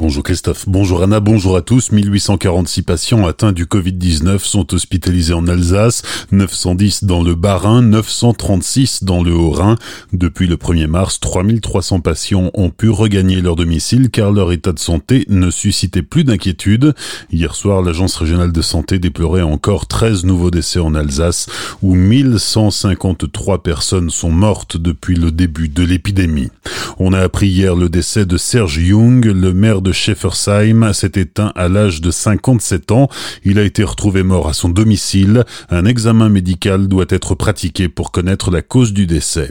Bonjour Christophe, bonjour Anna, bonjour à tous. 1846 patients atteints du Covid-19 sont hospitalisés en Alsace, 910 dans le Bas-Rhin, 936 dans le Haut-Rhin. Depuis le 1er mars, 3300 patients ont pu regagner leur domicile car leur état de santé ne suscitait plus d'inquiétude. Hier soir, l'Agence régionale de santé déplorait encore 13 nouveaux décès en Alsace où 1153 personnes sont mortes depuis le début de l'épidémie. On a appris hier le décès de Serge Jung, le maire de Scheffersheim s'est éteint à l'âge de 57 ans. Il a été retrouvé mort à son domicile. Un examen médical doit être pratiqué pour connaître la cause du décès.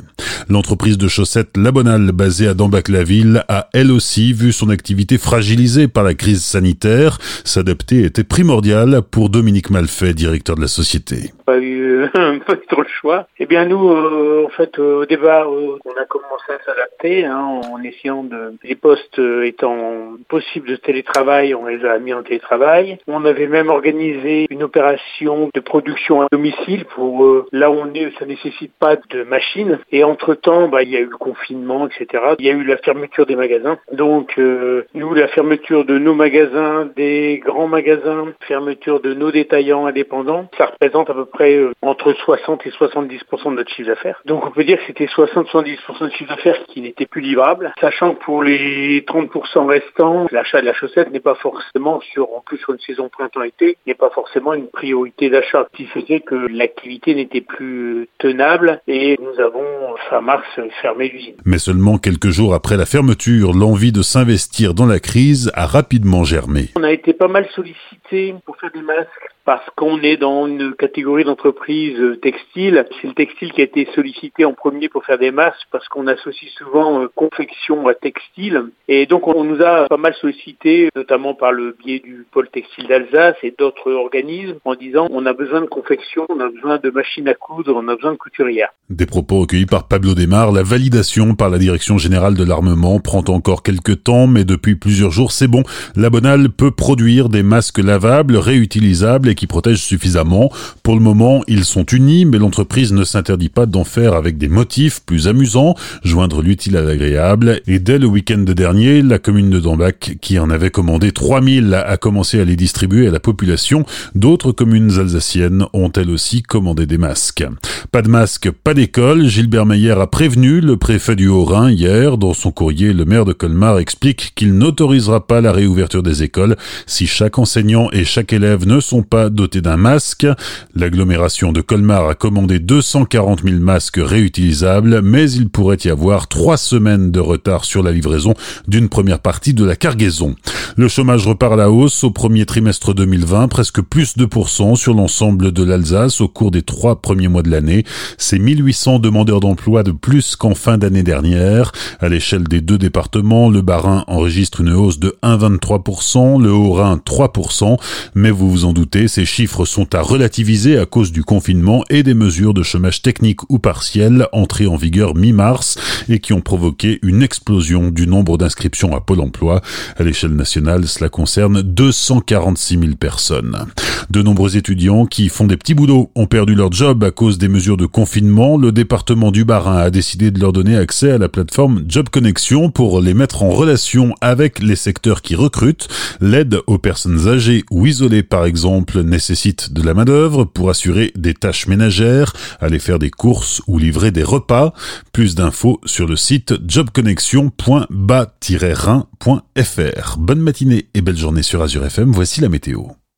L'entreprise de chaussettes Labonal, basée à Dambac-la-Ville, a elle aussi vu son activité fragilisée par la crise sanitaire. S'adapter était primordial pour Dominique Malfait, directeur de la société. Pas eu, pas trop le choix. Eh bien nous, euh, en fait, euh, au départ, euh, on a commencé à s'adapter hein, en essayant de les postes étant possibles de télétravail, on les a mis en télétravail. On avait même organisé une opération de production à domicile pour là où on est, ça nécessite pas de machine. Et entre temps, bah, il y a eu le confinement, etc. Il y a eu la fermeture des magasins. Donc, euh, nous, la fermeture de nos magasins, des grands magasins, fermeture de nos détaillants indépendants, ça représente à peu près euh, entre 60 et 70% de notre chiffre d'affaires. Donc, on peut dire que c'était 60-70% de chiffre d'affaires qui n'était plus livrable, sachant que pour les 30% restants, l'achat de la chaussette n'est pas forcément sur, en plus sur une saison printemps-été, n'est pas forcément une priorité d'achat, qui faisait que l'activité n'était plus tenable et nous avons fin mars fermé l'usine. Mais seulement quelques jours après la fermeture, l'envie de s'investir dans la crise a rapidement germé. On a été pas mal sollicité pour faire des masques parce qu'on est dans une catégorie d'entreprise textile. C'est le textile qui a été sollicité en premier pour faire des masques parce qu'on associe souvent euh, confection à textile. Et donc on nous a pas mal sollicité, notamment par le biais du pôle textile d'Alsace et d'autres organismes, en disant on a besoin de confection, on a besoin de machines à coudre, on a besoin de couturières. Des propos recueillis par Pablo Desmar, la validation par la Direction Générale de l'Armement prend encore quelques temps, mais depuis plusieurs jours c'est bon. La Bonal peut produire des masques lavables, réutilisables et qui protègent suffisamment. Pour le moment, ils sont unis, mais l'entreprise ne s'interdit pas d'en faire avec des motifs plus amusants, joindre l'utile à l'agréable. Et dès le week-end dernier, la commune de Dambac, qui en avait commandé 3000, a commencé à les distribuer à la population. D'autres communes alsaciennes ont elles aussi commandé des masques. Pas de masque, pas d'école. Gilbert Meyer a prévenu le préfet du Haut-Rhin hier. Dans son courrier, le maire de Colmar explique qu'il n'autorisera pas la réouverture des écoles si chaque enseignant et chaque élève ne sont pas doté d'un masque? L'agglomération de Colmar a commandé 240 000 masques réutilisables, mais il pourrait y avoir trois semaines de retard sur la livraison d'une première partie de la cargaison. Le chômage repart à la hausse au premier trimestre 2020, presque plus de pourcents sur l'ensemble de l'Alsace au cours des trois premiers mois de l'année. C'est 1800 demandeurs d'emploi de plus qu'en fin d'année dernière. À l'échelle des deux départements, le Bas-Rhin enregistre une hausse de 1,23%, le Haut-Rhin 3%, mais vous vous en doutez, ces chiffres sont à relativiser à cause du confinement et des mesures de chômage technique ou partiel entrées en vigueur mi-mars et qui ont provoqué une explosion du nombre d'inscriptions à Pôle emploi. À l'échelle nationale, cela concerne 246 000 personnes. De nombreux étudiants qui font des petits boulots ont perdu leur job à cause des mesures de confinement. Le département du Bas-Rhin a décidé de leur donner accès à la plateforme Job Connection pour les mettre en relation avec les secteurs qui recrutent. L'aide aux personnes âgées ou isolées, par exemple, nécessite de la main-d'œuvre pour assurer des tâches ménagères, aller faire des courses ou livrer des repas. Plus d'infos sur le site jobconnexion.bas-rhin.fr. Bonne matinée et belle journée sur Azure FM. Voici la météo.